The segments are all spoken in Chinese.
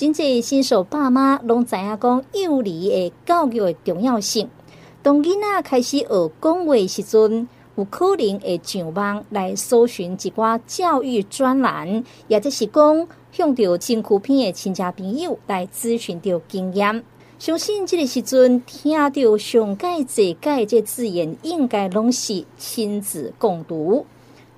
真济新手爸妈拢知影讲幼儿的教育的重要性。当囡仔开始学讲话时阵，有可能会上网来搜寻一寡教育专栏，也就是讲向着身躯边的亲戚朋友来咨询着经验。相信这个时阵听到上盖这盖这字眼，应该拢是亲子共读。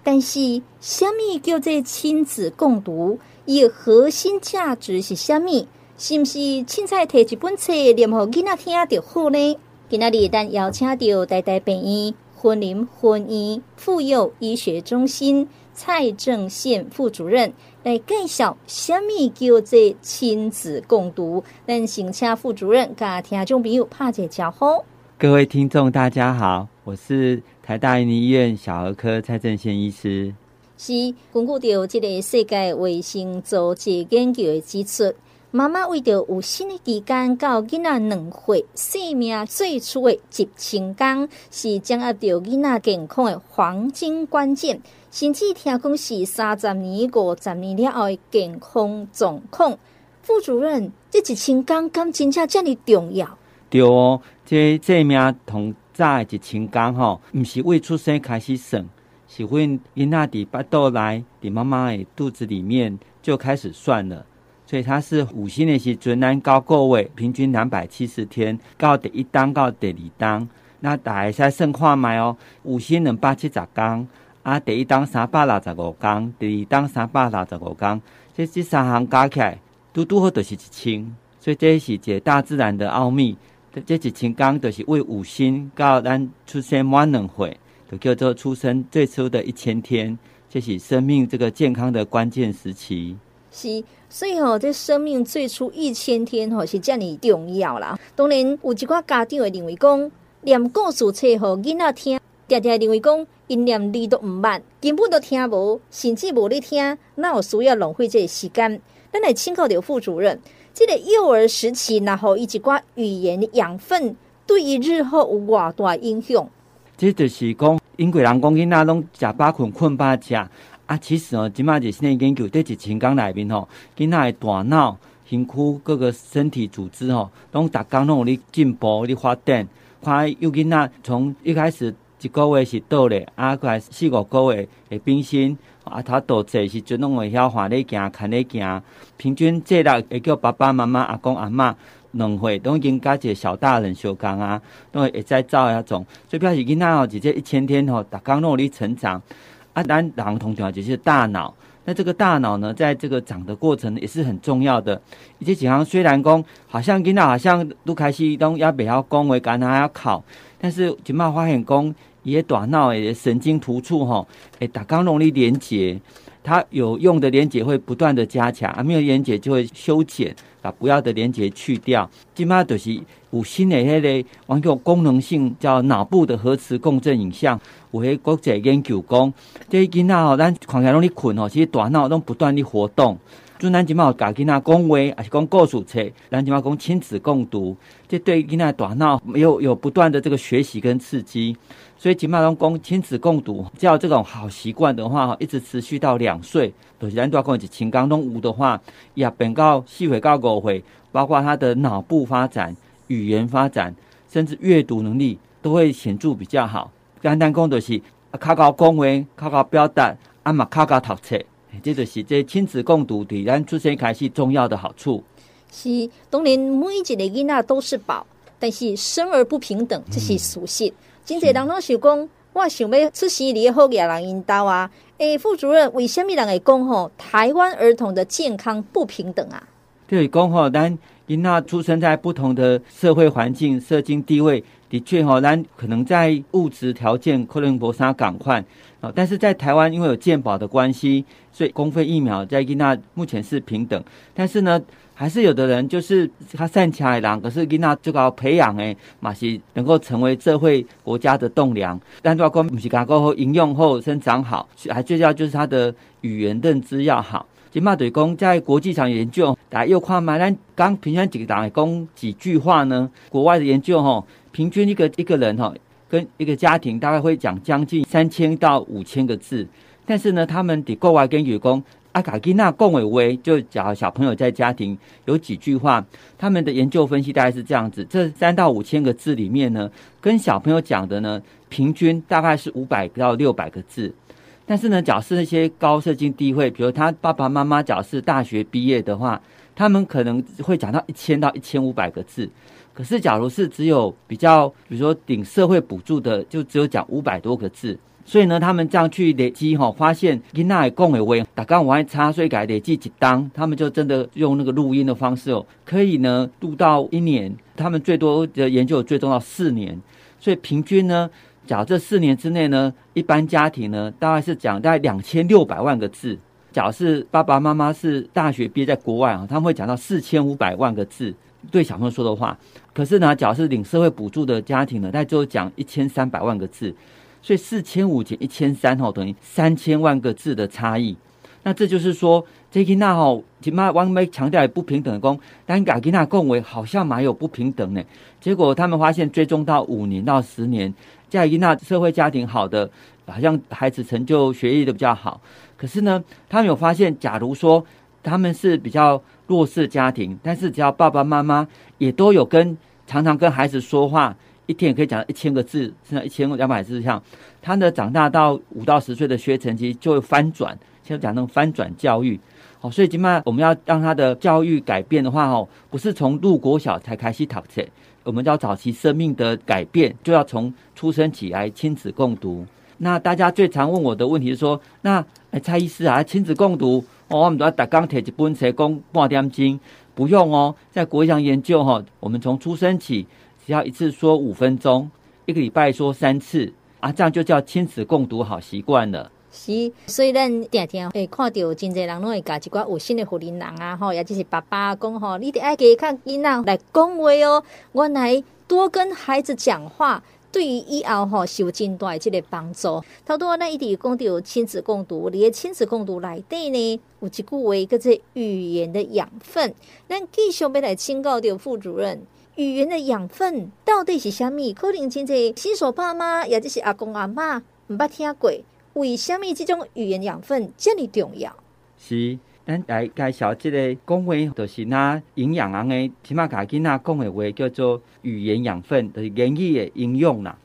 但是，什么叫做亲子共读？伊核心价值是什么？是毋是凊彩摕一本册念互囡仔听就好呢？今仔日咱邀请到台大病院云林分院妇幼医学中心蔡正宪副主任来介绍什么叫做亲子共读。咱先请副主任甲听众朋友拍一个招呼。各位听众，大家好，我是。台大云林医院小儿科蔡正宪医师，是根据着这个世界卫生组织研究的指出，妈妈为着有新的期间到囡仔两岁，生命最初的一千天，是掌握着囡仔健康的黄金关键，甚至听讲是三十年、五十年了后的健康状况。副主任，这一千天敢真正这么重要？对哦，这生命同。早一千天吼，毋是未出生开始算，是阮囡仔伫巴肚内，伫妈妈的肚子里面就开始算了。所以它是五星的时阵，咱到个位平均两百七十天，到第一单到第二单，那大家再算看卖哦。五星两百七十天，啊，第一单三百六十五天，第二单三百六十五天，这这三项加起来，拄拄好都是一千。所以这是一个大自然的奥秘。这一千天都是为五星到咱出生满两岁，就叫做出生最初的一千天，这是生命这个健康的关键时期。是，所以吼、哦，这生命最初一千天吼是这么重要啦。当然，有一寡家长会认为讲，念故事册互囡仔听，常常认为讲，因念字都唔慢，根本都听无，甚至无咧听，那有需要浪费这个时间？咱来请教刘副主任。这个幼儿时期，然后以及挂语言的养分，对于日后有偌大影响？这就是讲，英国人讲囡仔拢食饱困，困饱食啊。其实哦，即马就新的研究，在一千天内面吼，囡仔的大脑、身躯各个身体组织吼，拢逐工拢有咧进步、咧发展。看有囡仔从一开始一个月是倒咧，啊，过来四五个月会变身。啊，他多济时阵拢会晓滑咧行，看咧行。平均这力会叫爸爸妈妈、阿公阿嬷两岁，都已经甲一个小大人相共啊，都会会再走遐种。所以表示囡仔哦，直接一千天吼，逐工拢有咧成长。啊，咱人同样就是大脑。那这个大脑呢，在这个长的过程也是很重要的。以及几行虽然讲，好像囡仔好像都开始都也袂晓讲话，敢若还要考，但是即马发现讲。伊个大脑诶神经突触吼，诶，逐工拢咧连接，它有用的连接会不断的加强，啊，没有连接就会修剪，把不要的连接去掉。即嘛就是有新的迄个，网叫功能性叫脑部的核磁共振影像，有迄国际研究讲，这囡仔吼，咱看起来拢咧困吼，其实大脑拢不断的活动。就咱即马教囡仔讲话，还是讲故事册，咱即马讲亲子共读，这对囡仔大脑有有不断的这个学习跟刺激。所以，即马拢讲亲子共读，只要这种好习惯的话，一直持续到两岁，就是咱多讲一情感拢有的话，也变到四岁到五岁，包括他的脑部发展、语言发展，甚至阅读能力都会显著比较好。简单讲就是，较高讲话，较高表达，啊嘛较高读册。这就是这亲子共读对咱出生开始重要的好处。是，当然每一个囡仔都是宝，但是生而不平等，这是属性。真济人拢想讲，我想要出生里好野人引导啊。诶，副主任，为什么人会讲吼台湾儿童的健康不平等啊？对，讲吼，咱囡仔出生在不同的社会环境、社经地位，的确吼，咱可能在物质条件可能无啥共款。但是在台湾，因为有健保的关系，所以公费疫苗在囡仔目前是平等。但是呢，还是有的人就是他善巧的人，可是囡仔就搞培养诶，嘛是能够成为社会国家的栋梁。但主要讲不是讲过后应用后生长好，还最重要就是他的语言认知要好。即嘛对公在国际上研究，大家又看嘛，咱刚平均几个人讲几句话呢？国外的研究吼，平均一个一个人吼。跟一个家庭大概会讲将近三千到五千个字，但是呢，他们的国外跟员工阿卡吉娜共伟威就讲小朋友在家庭有几句话，他们的研究分析大概是这样子：这三到五千个字里面呢，跟小朋友讲的呢，平均大概是五百到六百个字。但是呢，假设那些高社经地位，比如他爸爸妈妈，假设大学毕业的话，他们可能会讲到一千到一千五百个字。可是，假如是只有比较，比如说顶社会补助的，就只有讲五百多个字。所以呢，他们这样去累积哈，发现囡仔讲的话，大刚我还插所以改累积几当，他们就真的用那个录音的方式哦，可以呢录到一年，他们最多的研究最终到四年。所以平均呢，假如这四年之内呢，一般家庭呢大概是讲大概两千六百万个字。假如是爸爸妈妈是大学毕业在国外啊，他们会讲到四千五百万个字对小朋友说的话。可是呢，假如是领社会补助的家庭呢，他就讲一千三百万个字。所以四千五减一千三吼，等于三千万个字的差异。那这就是说，这吉娜吼，起码王梅强调不平等的功，但嘎吉娜共为好像蛮有不平等呢。结果他们发现，追踪到五年到十年，在吉娜社会家庭好的，好像孩子成就学业都比较好。可是呢，他们有发现，假如说他们是比较弱势家庭，但是只要爸爸妈妈也都有跟常常跟孩子说话。一天也可以讲一千个字，甚至一千两百字。像他的长大到五到十岁的学成绩就会翻转，现在讲那种翻转教育。好，所以今麦我们要让他的教育改变的话，哦，不是从入国小才开始读册，我们要早期生命的改变，就要从出生起来亲子共读。那大家最常问我的问题是说，那蔡医师啊，亲子共读，哦，我们都要打钢铁一本才讲半点钟，不用哦，在国际上研究哈，我们从出生起。只要一次说五分钟，一个礼拜说三次啊，这样就叫亲子共读好习惯了。是，所以咱天天会看到真侪人拢会教一寡有心的福音人啊，吼，也就是爸爸讲吼，你得爱给看囡仔来讲话哦，我来多跟孩子讲话，对于以后吼是有真大这个帮助。头拄咱一直讲到亲子共读，你的亲子共读内底呢，有一句话叫做语言的养分。咱继续要来请教到副主任。语言的养分到底是虾米？可能真济新手爸妈，也就是阿公阿妈，唔捌听过。为虾米这种语言养分这么重要？是，咱来介绍这个讲话，就是那营养人的，起码家囡仔讲的话叫做语言养分，就是言语的应用啦。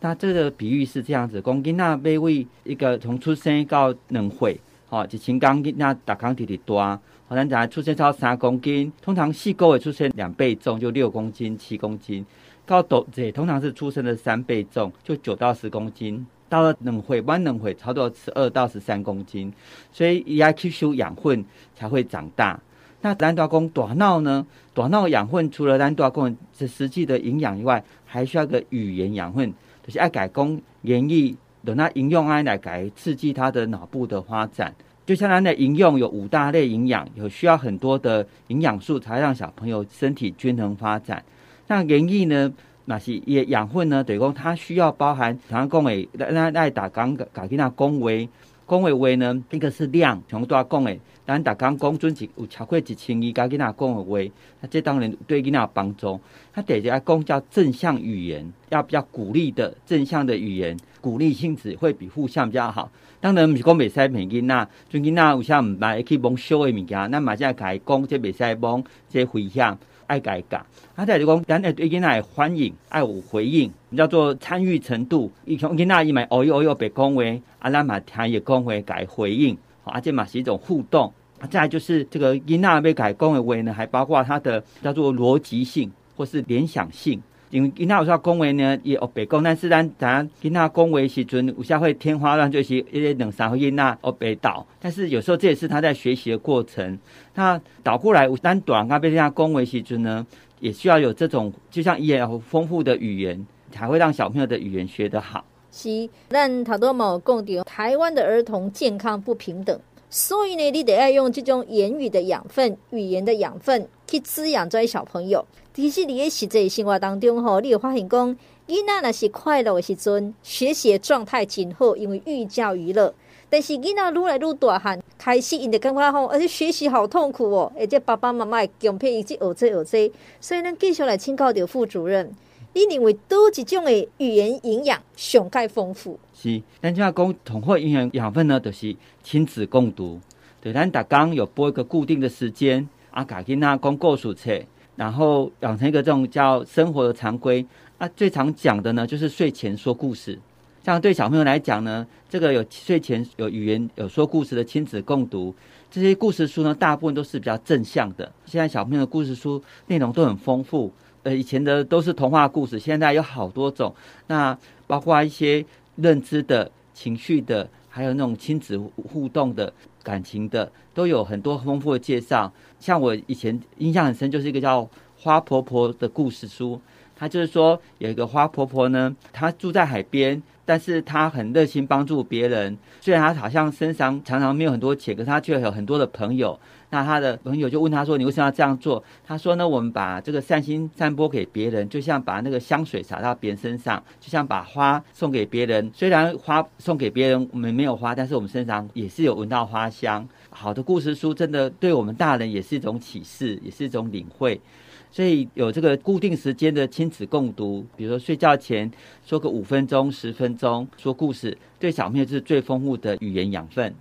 那这个比喻是这样子，讲囡仔每位一个从出生到两岁，吼，一千公囡仔大康直直大。好像讲出生超三公斤，通常细狗会出生两倍重，就六公斤、七公斤。到斗这通常是出生的三倍重，就九到十公斤。到了两岁，晚两岁，差不多十二到十三公斤。所以要吸收养分才会长大。那咱大公短闹呢？短闹养分除了咱大公这实际的营养以外，还需要个语言养分，就是爱改工言语，等它应用爱来改刺激它的脑部的发展。就像它的营养有五大类营养，有需要很多的营养素才让小朋友身体均衡发展。那言语呢？那是也养分呢？等于讲它需要包含，常常讲诶，那那打刚打给那恭维，恭维维呢？一个是量，全部都要讲诶。咱打刚讲准是有超过一千二，加给那讲的话，那这当然对给那有帮助。他得要讲叫正向语言，要比较鼓励的正向的语言，鼓励性质会比负向比较好。当然不是讲袂使骂囡仔，像囡仔有啥唔捌，去蒙羞的物件，咱马上甲伊讲，这袂使蒙，这危险，爱改讲。啊，再就讲，咱要对囡仔欢迎，爱有回应，叫做参与程度。伊像囡仔伊咪哦哟哦哟被讲话，啊，咱嘛听伊讲话，改回应，啊，这嘛是一种互动。啊，再就是这个囡仔被改讲的话呢，还包括它的叫做逻辑性或是联想性。因为囡仔有时候讲话呢，也学白讲，但是咱咱囡仔讲话时阵，有时候会天花乱坠，是一个两三岁囡仔学白倒。但是有时候这也是他在学习的过程。那倒过来，咱大人被人家恭维时阵呢，也需要有这种，就像也有丰富的语言，才会让小朋友的语言学得好。是，咱头多冇讲到台湾的儿童健康不平等，所以呢，你得要用这种言语的养分、语言的养分去滋养这些小朋友。其实你的实际生活当中吼，你会发现讲，囡仔若是快乐的时阵，学习状态真好，因为寓教于乐。但是囡仔愈来愈大汉，开始因就感觉吼，而且学习好痛苦哦，而且爸爸妈妈会强迫伊去学这学这，所以咱继续来请教刘副主任，你认为多几种的语言营养上盖丰富？是，咱就要讲统合营养养分呢，就是亲子共读。对，咱打刚有播一个固定的时间，啊，改给那公故事册，然后养成一个这种叫生活的常规。啊，最常讲的呢，就是睡前说故事。像对小朋友来讲呢，这个有睡前有语言有说故事的亲子共读，这些故事书呢，大部分都是比较正向的。现在小朋友的故事书内容都很丰富，呃，以前的都是童话故事，现在有好多种。那包括一些认知的、情绪的，还有那种亲子互动的感情的，都有很多丰富的介绍。像我以前印象很深，就是一个叫《花婆婆》的故事书。它就是说，有一个花婆婆呢，她住在海边，但是她很热心帮助别人。虽然她好像身上常常没有很多钱，可是她却有很多的朋友。那他的朋友就问他说：“你为什么要这样做？”他说：“呢，我们把这个善心散播给别人，就像把那个香水洒到别人身上，就像把花送给别人。虽然花送给别人，我们没有花，但是我们身上也是有闻到花香。好的故事书真的对我们大人也是一种启示，也是一种领会。”所以有这个固定时间的亲子共读，比如说睡觉前说个五分钟、十分钟说故事，对小朋友是最丰富的语言养分。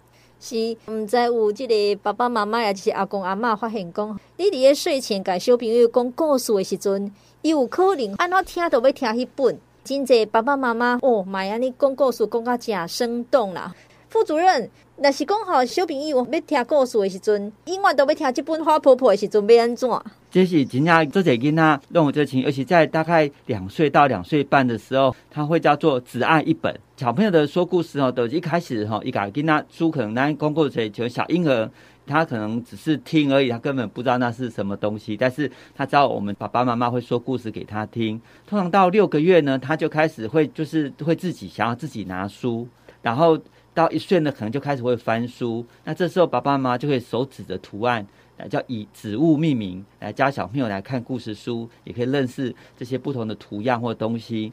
是，唔知有即个爸爸妈妈也就是阿公阿嬷发现讲，你伫个睡前甲小朋友讲故事的时阵，伊有可能安怎听都要听迄本。真济爸爸妈妈哦，妈呀，你讲故事讲到真生动啦。副主任，若是讲好小朋友要听故事的时阵，永远都要听这本花婆婆的时阵，要安怎？这是真正做这囡仔让我这情，而且在大概两岁到两岁半的时候，他会叫做只爱一本。小朋友的说故事哦，都一开始哈，一个跟他书可能咱讲故事就小婴儿，他可能只是听而已，他根本不知道那是什么东西。但是他知道我们爸爸妈妈会说故事给他听。通常到六个月呢，他就开始会就是会自己想要自己拿书，然后到一岁呢，可能就开始会翻书。那这时候爸爸妈妈就会手指着图案。来叫以植物命名，来教小朋友来看故事书，也可以认识这些不同的图样或东西。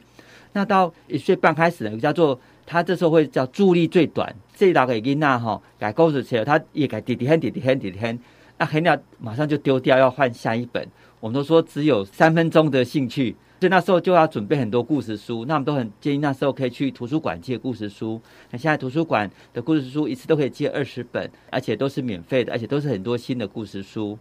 那到一岁半开始呢，叫做他这时候会叫助力最短。这一道给囡仔哈，改故事起来，他也改滴滴哼滴滴哼滴滴哼，那很鸟马上就丢掉，要换下一本。我们都说只有三分钟的兴趣。所以那时候就要准备很多故事书，那我们都很建议那时候可以去图书馆借故事书。那现在图书馆的故事书一次都可以借二十本，而且都是免费的，而且都是很多新的故事书。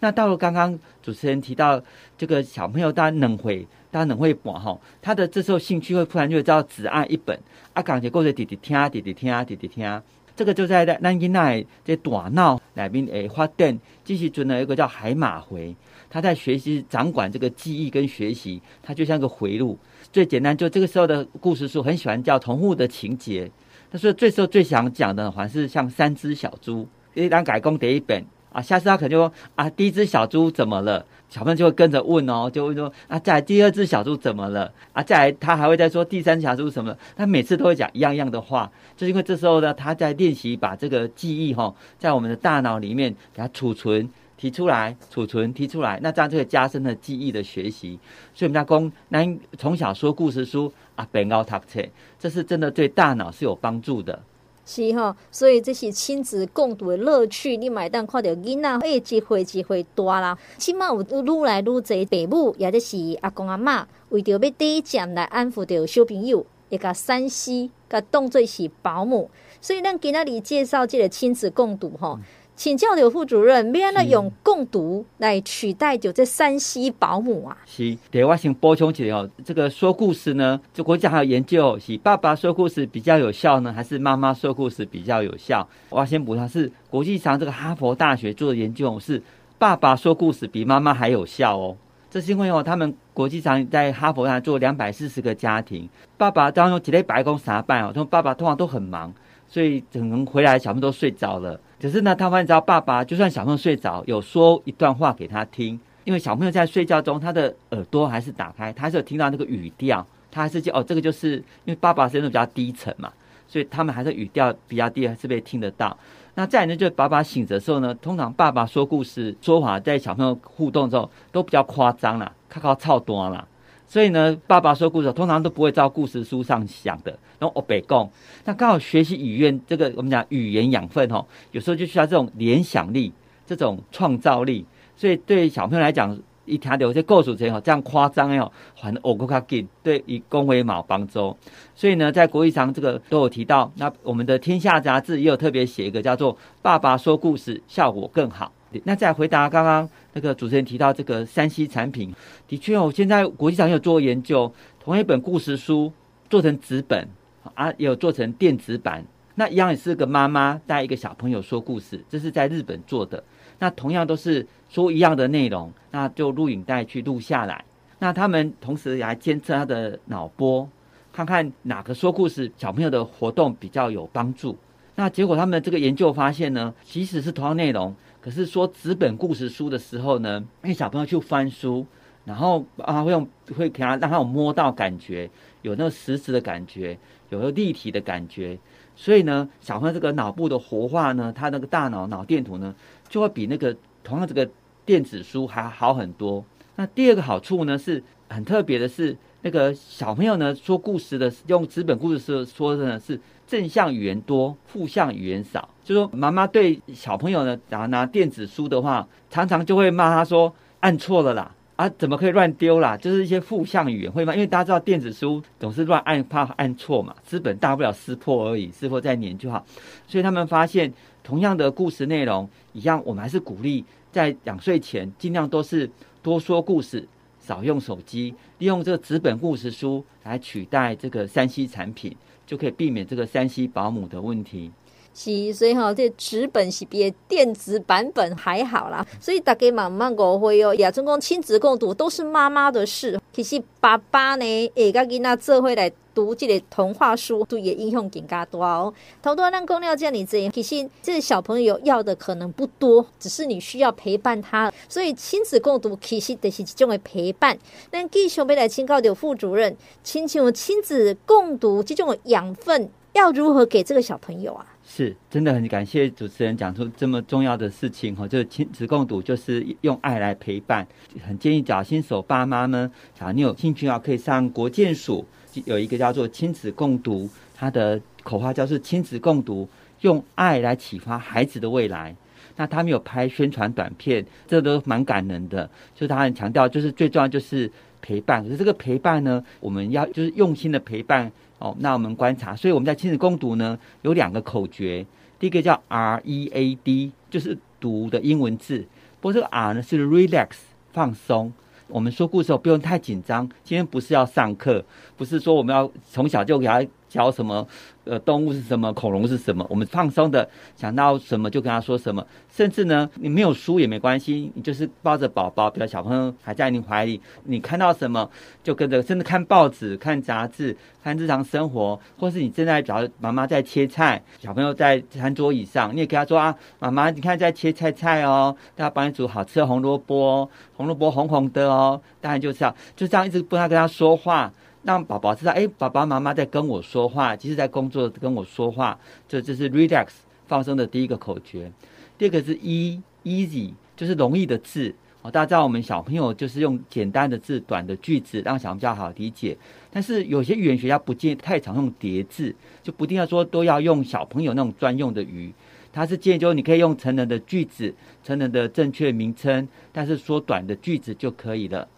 那到了刚刚主持人提到这个小朋友，大家能会，大家能会玩哈，他的这时候兴趣会突然就知道只爱一本，啊，感觉故事弟弟听啊，弟弟听啊，弟弟听。这个就在咱囡仔这大脑里面诶发展，这时阵呢一个叫海马回。他在学习掌管这个记忆跟学习，他就像个回路。最简单，就这个时候的故事书很喜欢叫同户的情节。他说，这时候最想讲的，还是像三只小猪。一当改工第一本啊，下次他可能就说啊，第一只小猪怎么了？小朋友就会跟着问哦，就会说啊，再来第二只小猪怎么了？啊，再来他还会再说第三只小猪什么？他每次都会讲一样样的话，就是因为这时候呢，他在练习把这个记忆哈、哦，在我们的大脑里面给它储存。提出来，储存，提出来，那这样就会加深了记忆的学习。所以我们家公，那从小说故事书啊，背奥读册，这是真的对大脑是有帮助的。是吼、所以这是亲子共读的乐趣。你买单看到囡仔，哎，机会机会大啦。起码有愈来愈侪爸母，也就是阿公阿嬷，为着要第一站来安抚着小朋友，会甲三西甲当做是保姆。所以咱今仔日介绍这个亲子共读吼。请教刘副主任，要安怎用共读来取代就这三 C 保姆啊？是，对，我先补充一下哦。这个说故事呢，就国家还有研究，是爸爸说故事比较有效呢，还是妈妈说故事比较有效？我要先补充，是国际上这个哈佛大学做的研究，是爸爸说故事比妈妈还有效哦。这是因为哦，他们国际上在哈佛上做两百四十个家庭，爸爸当中几类白工啥办哦？他们爸爸通常都很忙，所以可能回来小朋友都睡着了。可是呢，他发现，只要爸爸就算小朋友睡着，有说一段话给他听，因为小朋友在睡觉中，他的耳朵还是打开，他是有听到那个语调，他还是就哦，这个就是因为爸爸声音比较低沉嘛，所以他们还是语调比较低，还是被听得到。那再来呢，就是爸爸醒着的时候呢，通常爸爸说故事说话在小朋友互动之后都比较夸张啦，靠靠操多啦。所以呢，爸爸说故事通常都不会照故事书上想的，然后我北贡。那刚好学习语言，这个我们讲语言养分有时候就需要这种联想力、这种创造力。所以对小朋友来讲，一听到这故事之后，这样夸张哦，反而我更加紧，对以恭维毛帮助。所以呢，在国际上这个都有提到。那我们的《天下》杂志也有特别写一个叫做“爸爸说故事，效果更好”。那再回答刚刚那个主持人提到这个山西产品，的确哦，现在国际上有做研究，同一本故事书做成纸本啊，也有做成电子版。那一样也是个妈妈带一个小朋友说故事，这是在日本做的。那同样都是说一样的内容，那就录影带去录下来。那他们同时也来监测他的脑波，看看哪个说故事小朋友的活动比较有帮助。那结果他们这个研究发现呢，即使是同样内容，可是说纸本故事书的时候呢，因为小朋友去翻书，然后啊会用会给他让他有摸到感觉，有那个实质的感觉，有个立体的感觉。所以呢，小朋友这个脑部的活化呢，他那个大脑脑电图呢，就会比那个同样这个电子书还好很多。那第二个好处呢，是很特别的是，那个小朋友呢说故事的用纸本故事书说的呢是正向语言多，负向语言少。就说妈妈对小朋友呢，拿拿电子书的话，常常就会骂他说按错了啦。啊，怎么可以乱丢啦？就是一些负向语言会吗？因为大家知道电子书总是乱按，怕按错嘛。纸本大不了撕破而已，撕破再粘就好。所以他们发现，同样的故事内容一样，我们还是鼓励在两岁前尽量都是多说故事，少用手机，利用这个纸本故事书来取代这个 3C 产品，就可以避免这个 3C 保姆的问题。是，所以哈，这纸本是比电子版本还好啦。所以大家慢慢误会哦，亚中公亲子共读都是妈妈的事。其实爸爸呢，也跟囡仔做伙来读这个童话书，对也影响更加多哦。头多咱讲了这样子，其实这小朋友要的可能不多，只是你需要陪伴他。所以亲子共读其实就是一种的陪伴。咱继续要来请教的副主任，亲像亲子共读这种养分，要如何给这个小朋友啊？是，真的很感谢主持人讲出这么重要的事情哈，就是亲子共读，就是用爱来陪伴。很建议找新手爸妈呢，假如你有兴趣啊，可以上国建署有一个叫做亲子共读，它的口号叫做亲子共读，用爱来启发孩子的未来。那他们有拍宣传短片，这都蛮感人的。就是他很强调，就是最重要就是陪伴。可是这个陪伴呢，我们要就是用心的陪伴。哦，那我们观察，所以我们在亲子共读呢，有两个口诀，第一个叫 R E A D，就是读的英文字，不过这个 R 呢是 relax 放松。我们说故事不用太紧张，今天不是要上课，不是说我们要从小就给他教什么。呃，动物是什么？恐龙是什么？我们放松的想到什么就跟他说什么。甚至呢，你没有书也没关系，你就是抱着宝宝，比如小朋友还在你怀里，你看到什么就跟着，甚至看报纸、看杂志、看日常生活，或是你正在找妈妈在切菜，小朋友在餐桌椅上，你也跟他说啊，妈妈，你看在切菜菜哦，他帮你煮好吃的红萝卜哦，红萝卜红红的哦，当然就是要就这样一直不断跟他说话。让宝宝知道，哎，爸爸妈妈在跟我说话，即使在工作跟我说话，这这是 relax 放松的第一个口诀。第二个是 e easy，就是容易的字。哦，大家知道我们小朋友就是用简单的字、短的句子，让小朋友比较好理解。但是有些语言学家不建议太常用叠字，就不定要说都要用小朋友那种专用的语。他是建议，就你可以用成人的句子、成人的正确名称，但是说短的句子就可以了。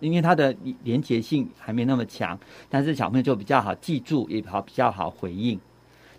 因为它的连结性还没那么强，但是小朋友就比较好记住，也好比较好回应。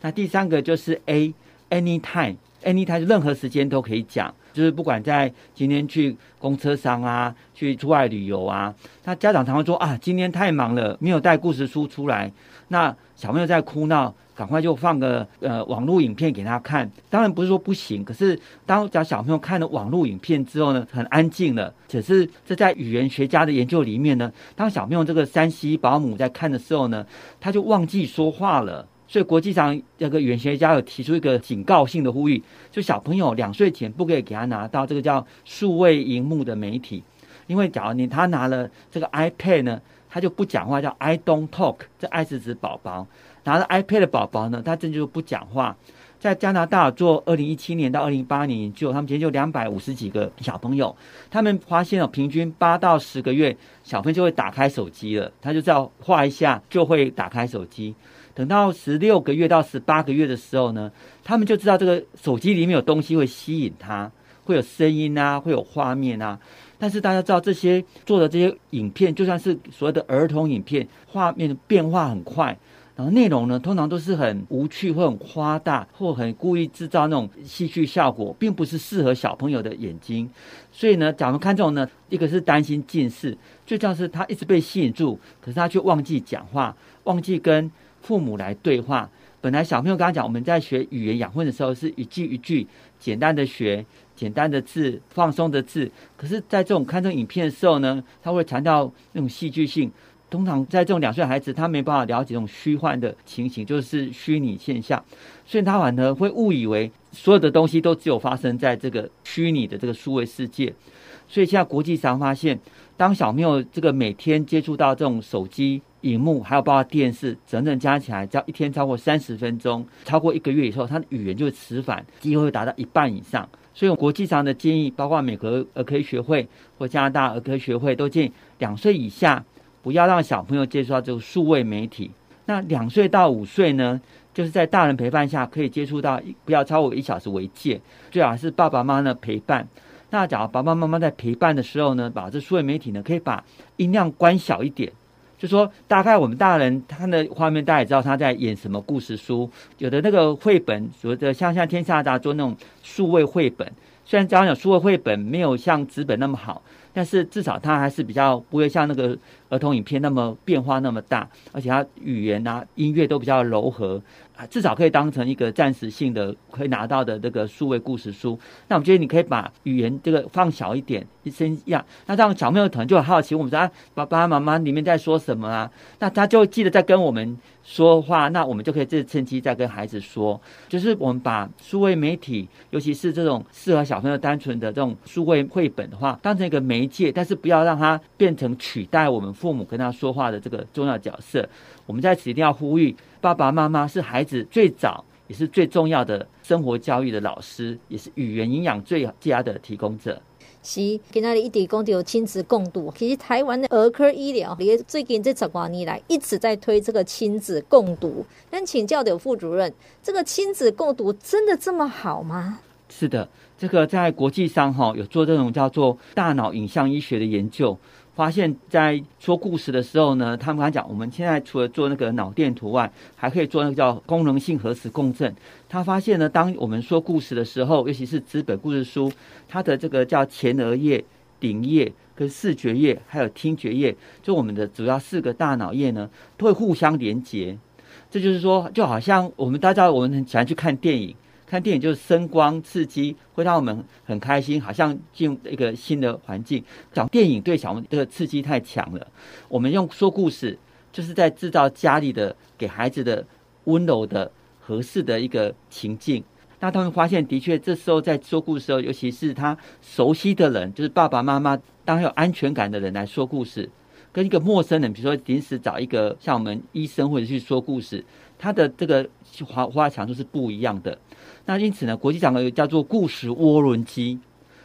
那第三个就是 A anytime，anytime 任何时间都可以讲，就是不管在今天去公车上啊，去出外旅游啊，那家长常会说啊，今天太忙了，没有带故事书出来，那小朋友在哭闹。赶快就放个呃网络影片给他看，当然不是说不行，可是当讲小朋友看了网络影片之后呢，很安静了。只是这在语言学家的研究里面呢，当小朋友这个山西保姆在看的时候呢，他就忘记说话了。所以国际上这个语言学家有提出一个警告性的呼吁，就小朋友两岁前不可以给他拿到这个叫数位荧幕的媒体，因为假如你他拿了这个 iPad 呢，他就不讲话，叫 I don't talk，这 I 是指宝宝。拿着 iPad 的宝宝呢，他真就不讲话。在加拿大做二零一七年到二零一八年研究，他们研究两百五十几个小朋友，他们发现了平均八到十个月，小朋友就会打开手机了。他就知道画一下就会打开手机。等到十六个月到十八个月的时候呢，他们就知道这个手机里面有东西会吸引他，会有声音啊，会有画面啊。但是大家知道，这些做的这些影片，就算是所谓的儿童影片，画面变化很快，然后内容呢，通常都是很无趣或很夸大，或很故意制造那种戏剧效果，并不是适合小朋友的眼睛。所以呢，假如看这种呢，一个是担心近视，最重要是他一直被吸引住，可是他却忘记讲话，忘记跟父母来对话。本来小朋友刚刚讲，我们在学语言养分的时候，是一句一句简单的学。简单的字，放松的字，可是，在这种看这种影片的时候呢，他会强调那种戏剧性。通常在这种两岁孩子，他没办法了解这种虚幻的情形，就是虚拟现象，所以他反而会误以为所有的东西都只有发生在这个虚拟的这个数位世界。所以现在国际上发现，当小朋友这个每天接触到这种手机荧幕，还有包括电视，整整加起来，只要一天超过三十分钟，超过一个月以后，他的语言就会迟缓，机会会达到一半以上。所以，国际上的建议，包括美国儿科学会或加拿大儿科学会，都建议两岁以下不要让小朋友接触到这个数位媒体。那两岁到五岁呢，就是在大人陪伴下可以接触到，不要超过一小时为界。最好是爸爸妈妈的陪伴。那假如爸爸妈妈在陪伴的时候呢，把这数位媒体呢，可以把音量关小一点。就说大概我们大人他的画面，大家也知道他在演什么故事书。有的那个绘本，所谓的像像天下杂做那种数位绘本，虽然讲讲数位绘本没有像纸本那么好，但是至少它还是比较不会像那个儿童影片那么变化那么大，而且它语言啊、音乐都比较柔和。啊，至少可以当成一个暂时性的可以拿到的这个数位故事书。那我觉得你可以把语言这个放小一点，一声一样。那这样小朋友可能就很好奇，我们说啊，爸爸妈妈里面在说什么啊？那他就记得在跟我们说话。那我们就可以这趁机再跟孩子说，就是我们把数位媒体，尤其是这种适合小朋友单纯的这种数位绘本的话，当成一个媒介，但是不要让它变成取代我们父母跟他说话的这个重要角色。我们在此一定要呼吁。爸爸妈妈是孩子最早也是最重要的生活教育的老师，也是语言营养最佳的提供者。是，今天一直讲到亲子共读。其实台湾的儿科医疗也最近这十多年来一直在推这个亲子共读。但请教的副主任，这个亲子共读真的这么好吗？是的，这个在国际上哈有做这种叫做大脑影像医学的研究。发现，在说故事的时候呢，他们刚讲，我们现在除了做那个脑电图外，还可以做那个叫功能性核磁共振。他发现呢，当我们说故事的时候，尤其是纸本故事书，它的这个叫前额叶、顶叶、跟视觉叶，还有听觉叶，就我们的主要四个大脑叶呢，都会互相连接。这就是说，就好像我们大家我们很喜欢去看电影。看电影就是声光刺激，会让我们很开心，好像进入一个新的环境。讲电影对小朋友的刺激太强了，我们用说故事，就是在制造家里的给孩子的温柔的合适的一个情境。那他们发现，的确这时候在说故事的时候，尤其是他熟悉的人，就是爸爸妈妈，当有安全感的人来说故事，跟一个陌生人，比如说临时找一个像我们医生或者去说故事，他的这个话话强度是不一样的。那因此呢，国际上有叫做故事涡轮机。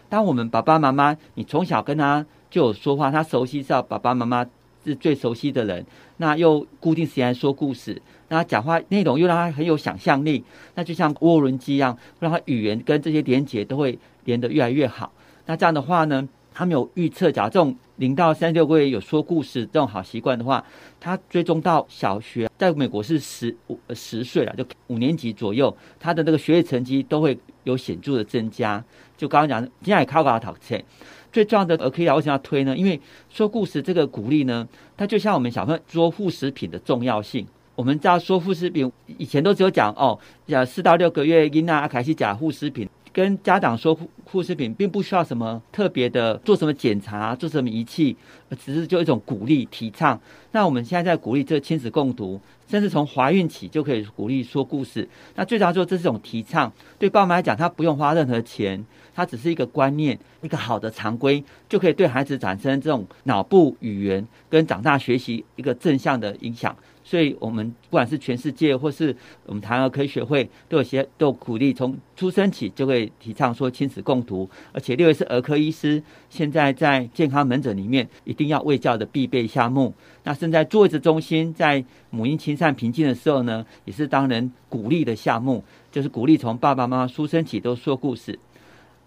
当我们爸爸妈妈，你从小跟他就有说话，他熟悉到爸爸妈妈是最熟悉的人，那又固定时间说故事，那讲话内容又让他很有想象力，那就像涡轮机一样，让他语言跟这些连结都会连得越来越好。那这样的话呢，他们有预测，假如这种零到三六个月有说故事这种好习惯的话，他追踪到小学。在美国是十五十岁了，就五年级左右，他的那个学业成绩都会有显著的增加。就刚刚讲，现在也考考考前，最重要的儿科医疗为什么要推呢？因为说故事这个鼓励呢，它就像我们小朋友说副食品的重要性。我们知道说副食品以前都只有讲哦，讲四到六个月婴儿开始讲副食品。跟家长说护士品并不需要什么特别的做什么检查，做什么仪器，只是就一种鼓励提倡。那我们现在在鼓励这个亲子共读，甚至从怀孕起就可以鼓励说故事。那最重要说这是一种提倡，对爸妈来讲，他不用花任何钱，它只是一个观念，一个好的常规，就可以对孩子产生这种脑部语言跟长大学习一个正向的影响。所以，我们不管是全世界，或是我们台湾儿科学会，都有些都鼓励，从出生起就会提倡说亲子共读。而且，六位是儿科医师，现在在健康门诊里面一定要喂教的必备项目。那现在坐月子中心在母婴亲善平静的时候呢，也是当人鼓励的项目，就是鼓励从爸爸妈妈出生起都说故事。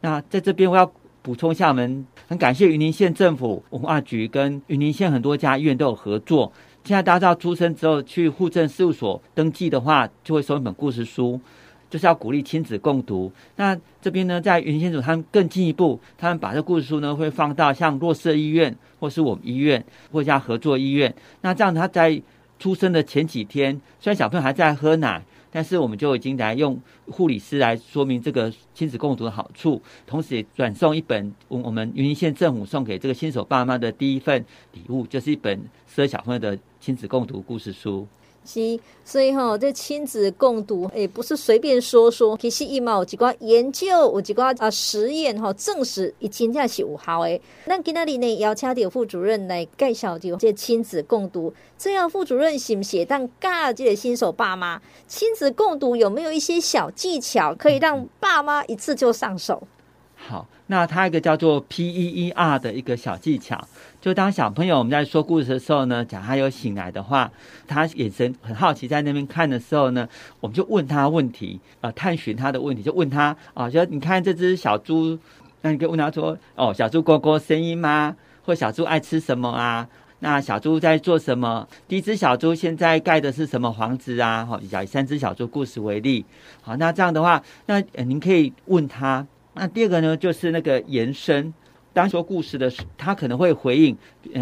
那在这边我要补充一下，我们很感谢云林县政府文化局跟云林县很多家医院都有合作。现在大家知道出生之后去户政事务所登记的话，就会收一本故事书，就是要鼓励亲子共读。那这边呢，在云林县政府他们更进一步，他们把这故事书呢会放到像弱势医院，或是我们医院，或者像合作医院。那这样他在出生的前几天，虽然小朋友还在喝奶。但是我们就已经来用护理师来说明这个亲子共读的好处，同时也转送一本我我们云林县政府送给这个新手爸妈的第一份礼物，就是一本适合小朋友的亲子共读故事书。是，所以哈、哦，这亲子共读诶不是随便说说，其实伊嘛有几挂研究，有几挂啊实验哈，证实已经在是有效诶。那今天呢，邀请到副主任来介绍这这亲子共读，这样副主任是不是当教这个新手爸妈亲子共读有没有一些小技巧，可以让爸妈一次就上手？好，那它一个叫做 PEER 的一个小技巧。就当小朋友我们在说故事的时候呢，假他有醒来的话，他眼神很好奇在那边看的时候呢，我们就问他问题，呃，探寻他的问题，就问他啊，就你看这只小猪，那你可以问他说，哦，小猪咕咕声音吗？或小猪爱吃什么啊？那小猪在做什么？第一只小猪现在盖的是什么房子啊？好，以三只小猪故事为例，好，那这样的话，那您可以问他。那第二个呢，就是那个延伸。当说故事的时，他可能会回应，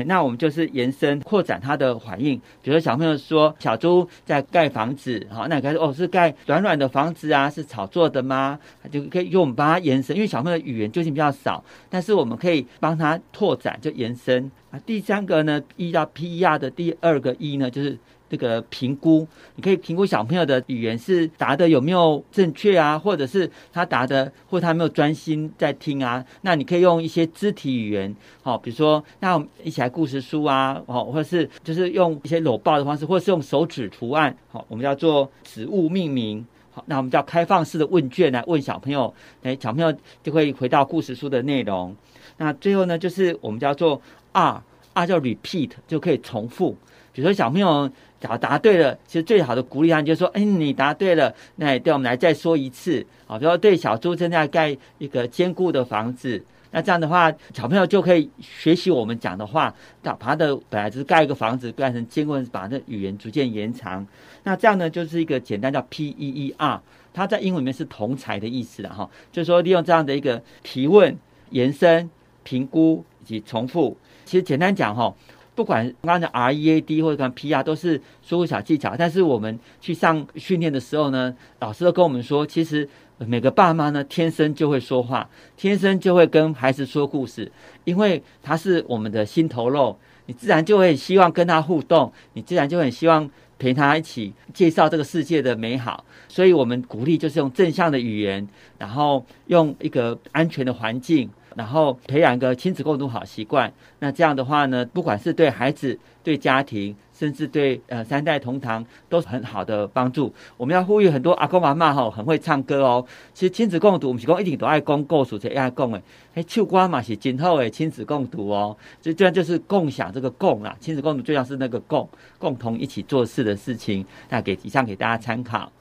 那我们就是延伸扩展他的反应。比如说小朋友说小猪在盖房子，好，那可以说哦是盖软软的房子啊，是草做的吗？就可以用我们帮他延伸，因为小朋友的语言究竟比较少，但是我们可以帮他拓展，就延伸啊。第三个呢，E 到 PER 的第二个 E 呢，就是。这个评估，你可以评估小朋友的语言是答的有没有正确啊，或者是他答的，或者他没有专心在听啊。那你可以用一些肢体语言，好，比如说，那我们一起来故事书啊，哦，或者是就是用一些搂抱的方式，或者是用手指图案，好，我们叫做植物命名，好，那我们叫开放式的问卷来问小朋友，哎，小朋友就会回到故事书的内容。那最后呢，就是我们叫做 R，R 叫 repeat，就可以重复。比如说小朋友答答对了，其实最好的鼓励他就是说：“哎，你答对了，那对我们来再说一次。”好，比如说对小猪正在盖一个坚固的房子，那这样的话，小朋友就可以学习我们讲的话，把他的本来就是盖一个房子，盖成坚固，把那语言逐渐延长。那这样呢，就是一个简单叫 PEER，它在英文里面是同侪的意思了哈。就是说利用这样的一个提问、延伸、评估以及重复，其实简单讲哈。不管刚刚的 R E A D 或者刚 P R 都是说故小技巧，但是我们去上训练的时候呢，老师都跟我们说，其实每个爸妈呢天生就会说话，天生就会跟孩子说故事，因为他是我们的心头肉，你自然就会希望跟他互动，你自然就很希望陪他一起介绍这个世界的美好，所以我们鼓励就是用正向的语言，然后用一个安全的环境。然后培养一个亲子共读好习惯，那这样的话呢，不管是对孩子、对家庭，甚至对呃三代同堂，都是很好的帮助。我们要呼吁很多阿公阿嬷吼，很会唱歌哦。其实亲子共读我们是讲一定都爱讲故事才爱共诶，哎，秋瓜嘛是真好的亲子共读哦。就这样就是共享这个共啊，亲子共读最像是那个共，共同一起做事的事情。那给以上给大家参考。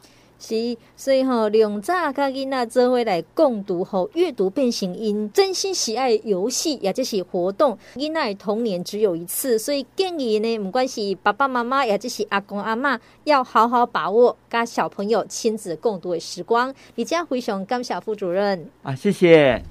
是，所以吼、哦，两早甲囡仔做伙来共读吼，阅读变成因真心喜爱游戏，也就是活动。囡仔童年只有一次，所以建议呢，不管是爸爸妈妈，也就是阿公阿妈，要好好把握跟小朋友亲子共读的时光。李家非常感谢副主任啊，谢谢。